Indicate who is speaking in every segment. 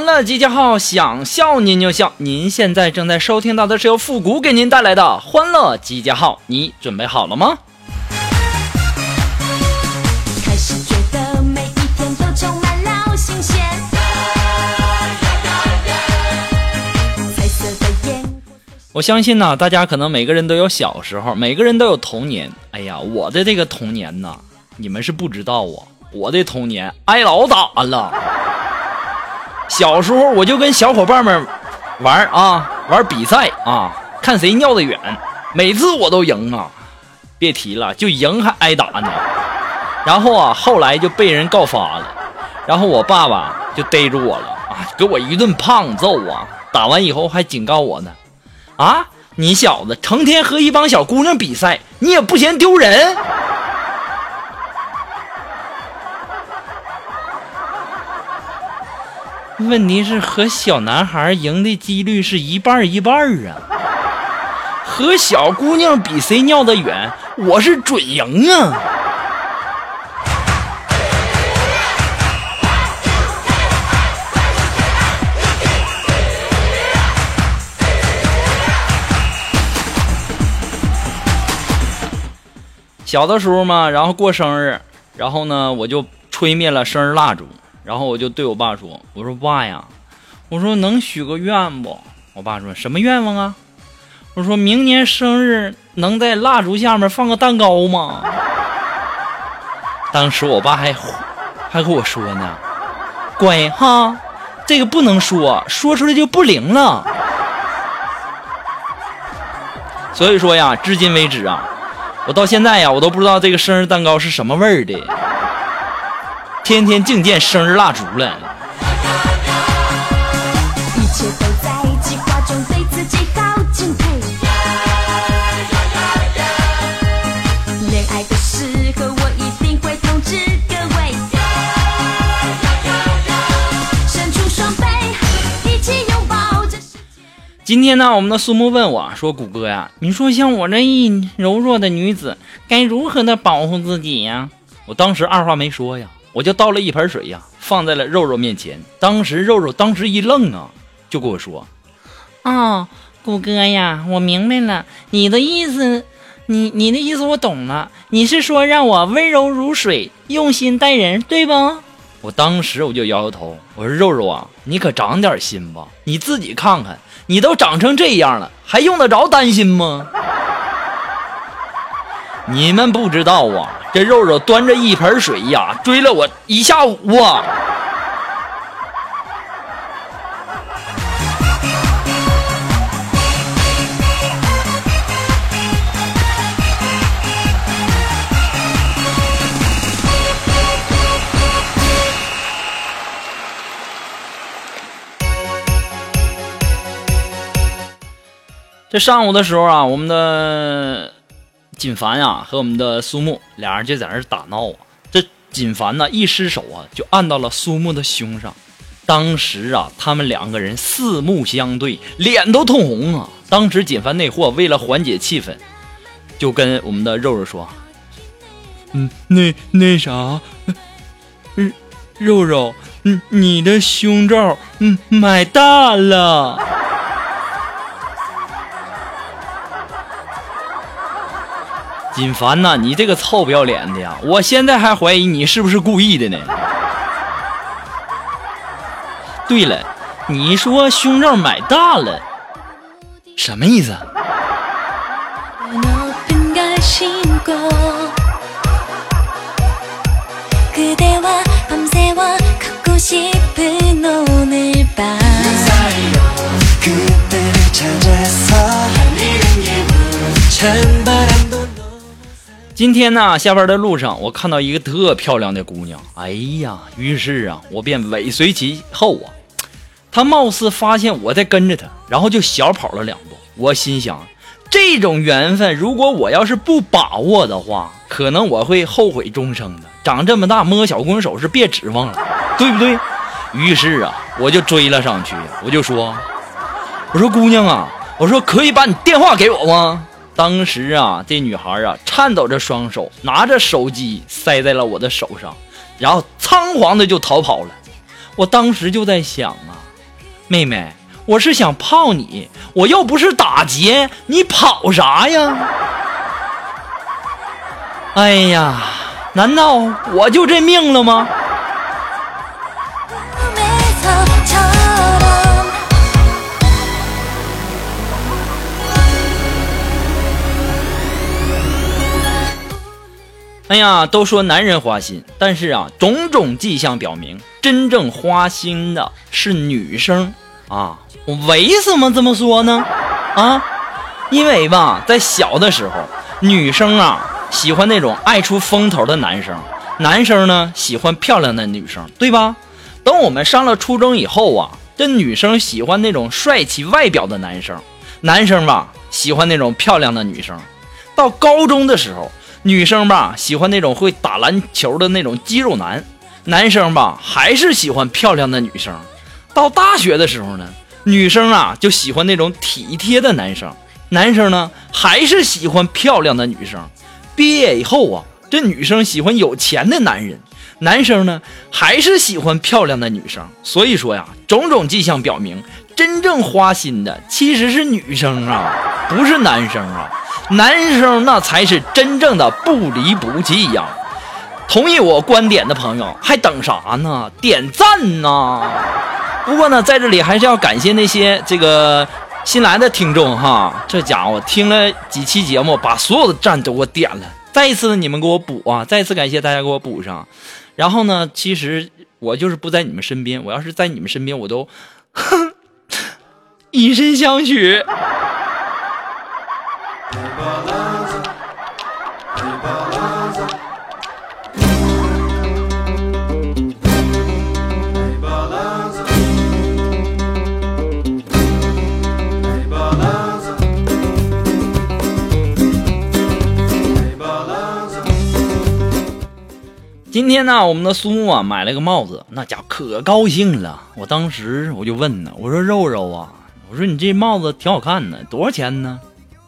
Speaker 1: 欢乐集结号，想笑您就笑。您现在正在收听到的是由复古给您带来的欢乐集结号，你准备好了吗？我相信呢，大家可能每个人都有小时候，每个人都有童年。哎呀，我的这个童年呢，你们是不知道啊，我的童年挨老打了。小时候我就跟小伙伴们玩啊，玩比赛啊，看谁尿得远，每次我都赢啊，别提了，就赢还挨打呢。然后啊，后来就被人告发了，然后我爸爸就逮住我了啊，给我一顿胖揍啊，打完以后还警告我呢，啊，你小子成天和一帮小姑娘比赛，你也不嫌丢人？问题是和小男孩赢的几率是一半一半啊，和小姑娘比谁尿得远，我是准赢啊。小的时候嘛，然后过生日，然后呢，我就吹灭了生日蜡烛，然后我就对我爸说：“我说爸呀，我说能许个愿不？”我爸说什么愿望啊？我说明年生日能在蜡烛下面放个蛋糕吗？当时我爸还还和我说呢：“乖哈，这个不能说，说出来就不灵了。”所以说呀，至今为止啊，我到现在呀，我都不知道这个生日蛋糕是什么味儿的，天天净见生日蜡烛了。
Speaker 2: 一切都在计划中，对自己好敬佩。恋爱的时候，我一定会通知各位。呀呀呀呀伸出双臂，一起拥抱这世界。
Speaker 1: 今天呢，我们的苏木问我说：“谷歌呀，你说像我这一柔弱的女子，该如何的保护自己呀？”我当时二话没说呀，我就倒了一盆水呀，放在了肉肉面前。当时肉肉当时一愣啊，就跟我说：“哦，谷哥呀，我明白了，你的意思，你你的意思我懂了，你是说让我温柔如水，用心待人，对不？”我当时我就摇摇头，我说：“肉肉啊，你可长点心吧，你自己看看，你都长成这样了，还用得着担心吗？”你们不知道啊，这肉肉端着一盆水呀，追了我一下午啊。这上午的时候啊，我们的锦凡呀和我们的苏木俩人就在那儿打闹啊。这锦凡呢一失手啊，就按到了苏木的胸上。当时啊，他们两个人四目相对，脸都通红啊。当时锦凡那货为了缓解气氛，就跟我们的肉肉说：“嗯，那那啥，嗯，肉肉，嗯，你的胸罩嗯买大了。”锦凡呐，你这个臭不要脸的呀！我现在还怀疑你是不是故意的呢。对了，你说胸罩买大了，什么意思？今天呢，下班的路上，我看到一个特漂亮的姑娘，哎呀，于是啊，我便尾随其后啊。她貌似发现我在跟着她，然后就小跑了两步。我心想，这种缘分，如果我要是不把握的话，可能我会后悔终生的。长这么大摸小姑娘手是别指望了，对不对？于是啊，我就追了上去，我就说：“ 我说姑娘啊，我说可以把你电话给我吗？”当时啊，这女孩啊，颤抖着双手，拿着手机塞在了我的手上，然后仓皇的就逃跑了。我当时就在想啊。妹妹，我是想泡你，我又不是打劫，你跑啥呀？哎呀，难道我就这命了吗？哎呀，都说男人花心，但是啊，种种迹象表明，真正花心的是女生啊。我为什么这么说呢？啊，因为吧，在小的时候，女生啊喜欢那种爱出风头的男生，男生呢喜欢漂亮的女生，对吧？等我们上了初中以后啊，这女生喜欢那种帅气外表的男生，男生吧喜欢那种漂亮的女生。到高中的时候，女生吧喜欢那种会打篮球的那种肌肉男，男生吧还是喜欢漂亮的女生。到大学的时候呢，女生啊就喜欢那种体贴的男生，男生呢还是喜欢漂亮的女生。毕业以后啊，这女生喜欢有钱的男人，男生呢还是喜欢漂亮的女生。所以说呀，种种迹象表明，真正花心的其实是女生啊，不是男生啊。男生那才是真正的不离不弃呀！同意我观点的朋友还等啥呢？点赞呐！不过呢，在这里还是要感谢那些这个新来的听众哈，这家伙听了几期节目，把所有的赞都给我点了。再一次你们给我补啊！再次感谢大家给我补上。然后呢，其实我就是不在你们身边，我要是在你们身边，我都哼 以身相许。今天呢，我们的苏木啊买了个帽子，那家伙可高兴了。我当时我就问呢，我说肉肉啊，我说你这帽子挺好看的，多少钱呢？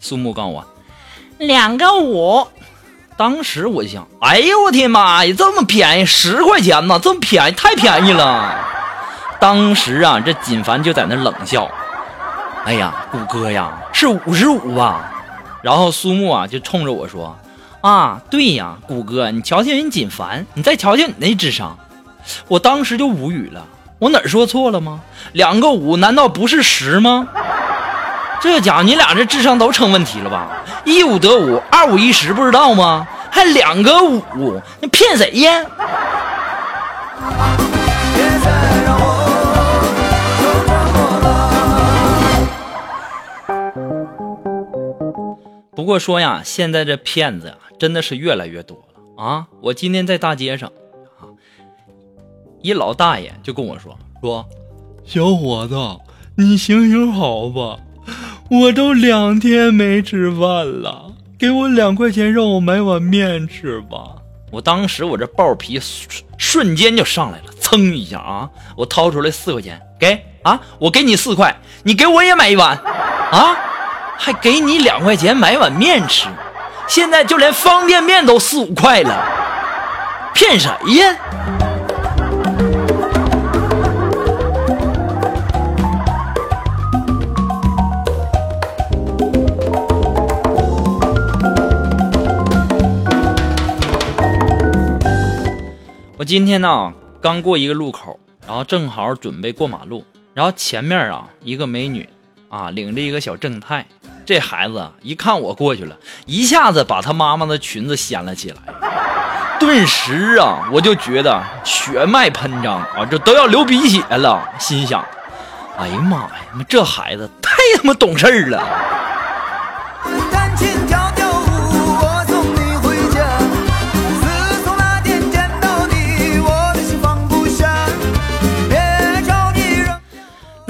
Speaker 1: 苏木告诉我，两个五。当时我就想，哎呦我天妈呀，这么便宜，十块钱呢，这么便宜，太便宜了。当时啊，这锦凡就在那冷笑，哎呀，谷哥呀，是五十五吧？然后苏木啊就冲着我说。啊，对呀，谷哥，你瞧瞧人锦凡，你再瞧瞧你那智商，我当时就无语了。我哪儿说错了吗？两个五难道不是十吗？这家伙，你俩这智商都成问题了吧？一五得五，二五一十，不知道吗？还两个五，你骗谁呀？不过说呀，现在这骗子呀，真的是越来越多了啊！我今天在大街上，啊，一老大爷就跟我说说，小伙子，你行行好吧，我都两天没吃饭了，给我两块钱让我买碗面吃吧。我当时我这暴皮瞬瞬间就上来了，噌一下啊，我掏出来四块钱，给啊，我给你四块，你给我也买一碗，啊。还给你两块钱买碗面吃，现在就连方便面都四五块了，骗谁呀？我今天呢刚过一个路口，然后正好准备过马路，然后前面啊一个美女啊领着一个小正太。这孩子一看我过去了，一下子把他妈妈的裙子掀了起来，顿时啊，我就觉得血脉喷张啊，这都要流鼻血了。心想，哎呀妈呀，这孩子太他妈懂事儿了。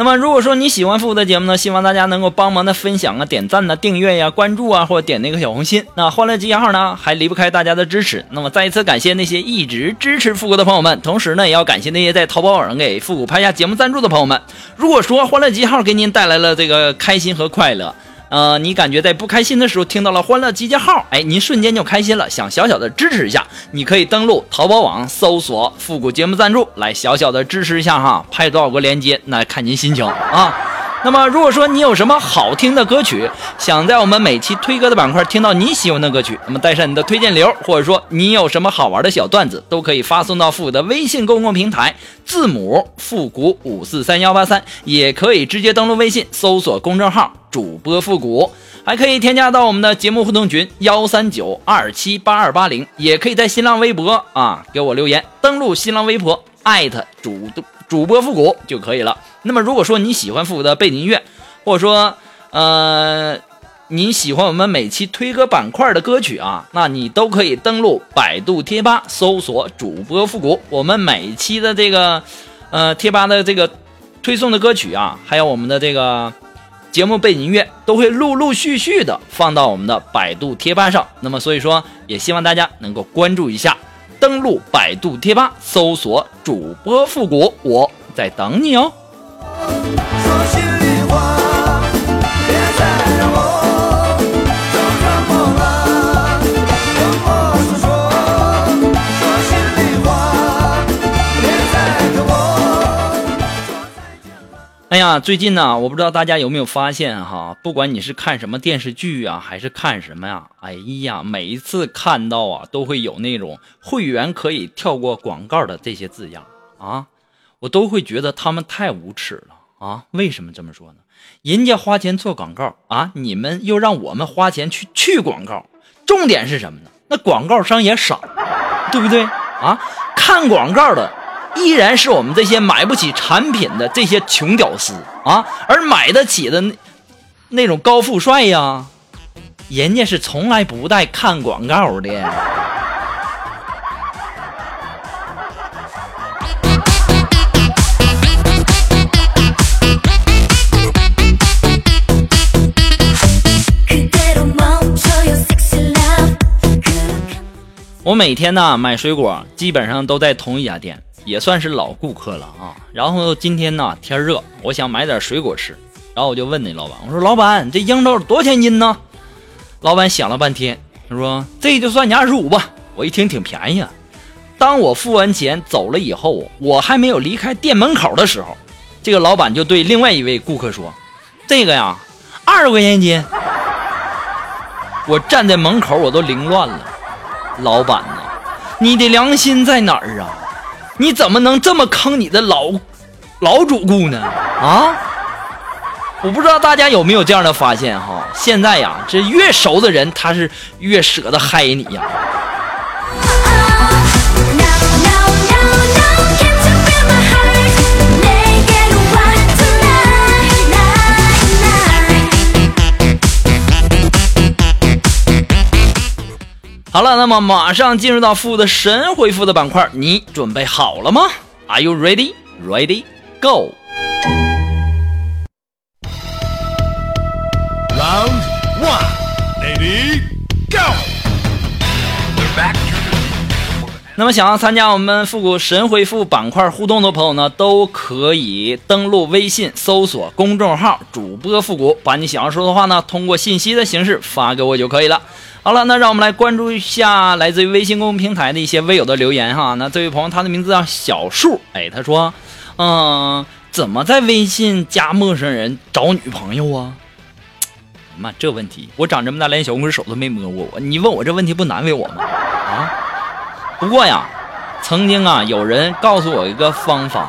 Speaker 3: 那
Speaker 1: 么，如果说你喜欢复古的节目呢，希望大家能够帮忙的分享啊、点赞呢、订阅呀、关注啊，或者点那个小红心。那欢乐集结号呢，还离不开大家的支持。那么，再一次感谢那些一直支持复古的朋友们，同时呢，也要感谢那些在淘宝网上给复古拍下节目赞助的朋友们。如果说欢乐集结号给您带来了这个开心和快乐。呃，你感觉在不开心的时候听到了欢乐集结号，哎，您瞬间就开心了，想小小的支持一下，你可以登录淘宝网搜索“复古节目赞助”来小小的支持一下哈，拍多少个链接那看您心情啊。那么，如果说你有什么好听的歌曲，想在我们每期推歌的板块听到你喜欢的歌曲，那么带上你的推荐流，或者说你有什么好玩的小段子，都可以发送到复古的微信公共平台，字母复古五四三幺八三，也可以直接登录微信搜索公众号主播复古，还可以添加到我们的节目互动群幺三九二七八二八零，也可以在新浪微博啊给我留言，登录新浪微博艾特主主播复古就可以了。那么，如果说你喜欢复古的背景音乐，或者说，呃，你喜欢我们每期推歌板块的歌曲啊，那你都可以登录百度贴吧搜索主播复古。我们每期的这个，呃，贴吧的这个推送的歌曲啊，还有我们的这个节目背景音乐，都会陆陆续续的放到我们的百度贴吧上。那么，所以说，也希望大家能够关注一下，登录百度贴吧搜索主播复古，我在等你哦。哎呀，最近呢，我不知道大家有没有发现哈，不管你是看什么电视剧啊，还是看什么呀，哎呀，每一次看到啊，都会有那种会员可以跳过广告的这些字样啊，我都会觉得他们太无耻了啊！为什么这么说呢？人家花钱做广告啊，你们又让我们花钱去去广告，重点是什么呢？那广告商也傻，对不对啊？看广告的依然是我们这些买不起产品的这些穷屌丝啊，而买得起的那那种高富帅呀，人家是从来不带看广告的。我每天呢买水果，基本上都在同一家店，也算是老顾客了啊。然后今天呢天热，我想买点水果吃，然后我就问那老板，我说老板，这樱桃多少钱一斤呢？老板想了半天，他说这就算你二十五吧。我一听挺便宜啊。当我付完钱走了以后，我还没有离开店门口的时候，这个老板就对另外一位顾客说：“这个呀，二十块钱一斤。”我站在门口，我都凌乱了。老板呐，你的良心在哪儿啊？你怎么能这么坑你的老老主顾呢？啊！我不知道大家有没有这样的发现哈？现在呀，这越熟的人，他是越舍得嗨你呀。好了，那么马上进入到复的神回复的板块，你准备好了吗？Are you ready? Ready? Go!
Speaker 4: Round one. ready? go.
Speaker 1: 那么想要参加我们复古神回复板块互动的朋友呢，都可以登录微信搜索公众号“主播复古”，把你想要说的话呢，通过信息的形式发给我就可以了。好了，那让我们来关注一下来自于微信公众平台的一些微友的留言哈。那这位朋友他的名字叫小树，哎，他说，嗯、怎么在微信加陌生人找女朋友啊？妈，这问题我长这么大连小拇指手都没摸过我，你问我这问题不难为我吗？啊？不过呀，曾经啊，有人告诉我一个方法，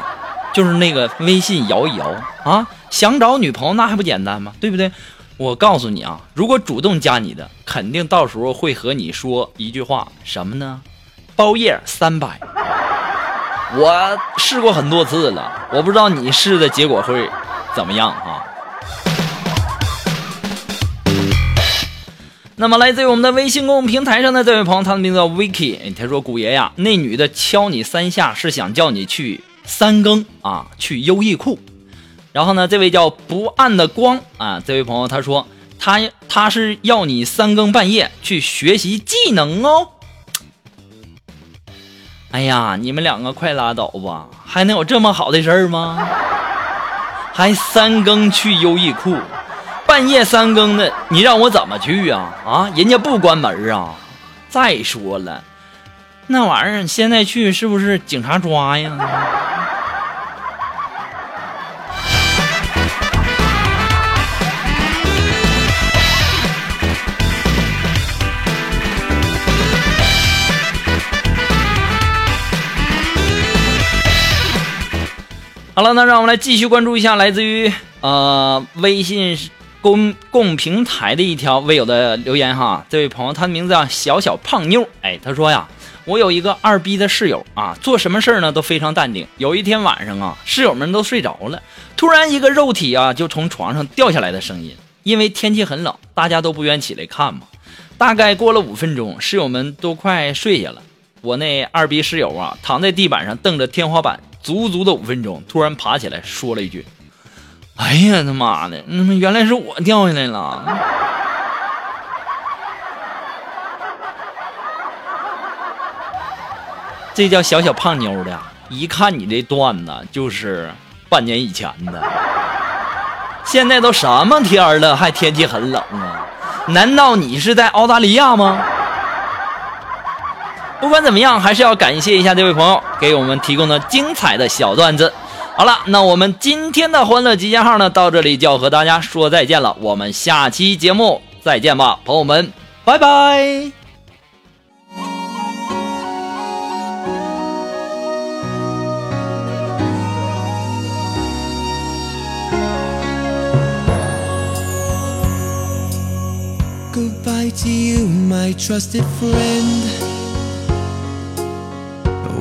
Speaker 1: 就是那个微信摇一摇啊，想找女朋友那还不简单吗？对不对？我告诉你啊，如果主动加你的，肯定到时候会和你说一句话，什么呢？包夜三百。我试过很多次了，我不知道你试的结果会怎么样啊？那么来自于我们的微信公众平台上的这位朋友，他的名字叫 Vicky，哎他说：“古爷呀，那女的敲你三下是想叫你去三更啊，去优衣库。”然后呢，这位叫不暗的光啊，这位朋友他说他他是要你三更半夜去学习技能哦。哎呀，你们两个快拉倒吧，还能有这么好的事儿吗？还三更去优衣库，半夜三更的，你让我怎么去啊？啊，人家不关门啊。再说了，那玩意儿现在去是不是警察抓呀？好了，那让我们来继续关注一下来自于呃微信公共平台的一条微友的留言哈。这位朋友，他的名字叫小小胖妞，哎，他说呀，我有一个二逼的室友啊，做什么事儿呢都非常淡定。有一天晚上啊，室友们都睡着了，突然一个肉体啊就从床上掉下来的声音。因为天气很冷，大家都不愿起来看嘛。大概过了五分钟，室友们都快睡下了。我那二逼室友啊，躺在地板上瞪着天花板，足足的五分钟，突然爬起来说了一句：“哎呀他妈的，那么原来是我掉下来了。”这叫小小胖妞的，一看你这段子就是半年以前的。现在都什么天了，还天气很冷啊？难道你是在澳大利亚吗？不管怎么样，还是要感谢一下这位朋友给我们提供的精彩的小段子。好了，那我们今天的欢乐集结号呢，到这里就要和大家说再见了。我们下期节目再见吧，朋友们，拜拜。
Speaker 5: Goodbye to you, my trusted friend.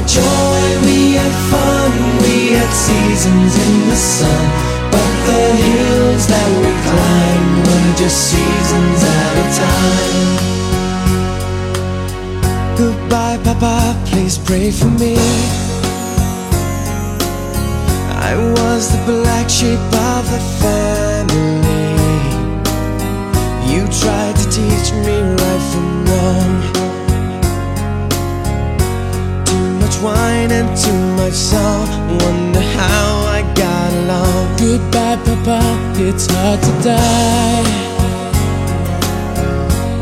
Speaker 5: had joy, we had fun, we had seasons in the sun. But the hills that we climbed were just seasons at a time. Goodbye, Papa, please pray for me. I was the black sheep of the family. You tried to teach me right from wrong. And too much song. Wonder how I got along. Goodbye, Papa. It's hard to die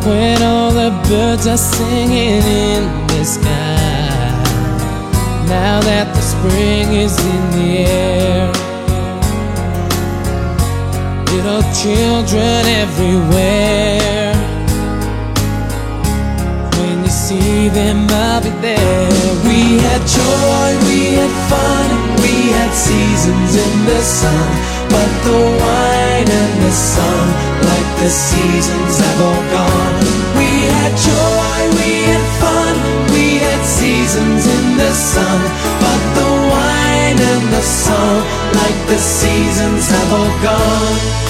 Speaker 5: when all the birds are singing in the sky. Now that the spring is in the air, little children everywhere. See them, I'll be there. We had joy, we had fun, we had seasons in the sun. But the wine and the sun, like the seasons, have all gone. We had joy, we had fun, we had seasons in the sun. But the wine and the sun, like the seasons, have all gone.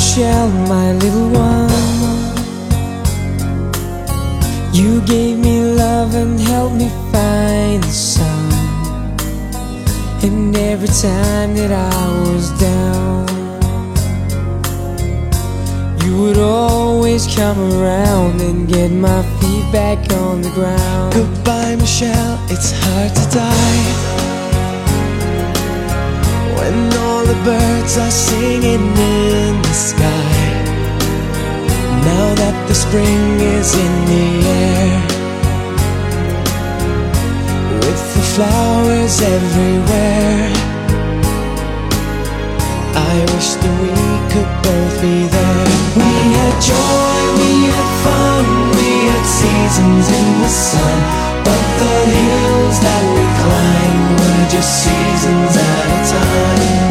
Speaker 5: Michelle, my little one. You gave me love and helped me find the sun. And every time that I was down, you would always come around and get my feet back on the ground. Goodbye, Michelle, it's hard to die. When all the birds are singing in the sky. Now that the spring is in the air, with the flowers everywhere, I wish that we could both be there. We had joy, we had fun, we had seasons in the sun. But the hills that we climbed were just seasons at a time.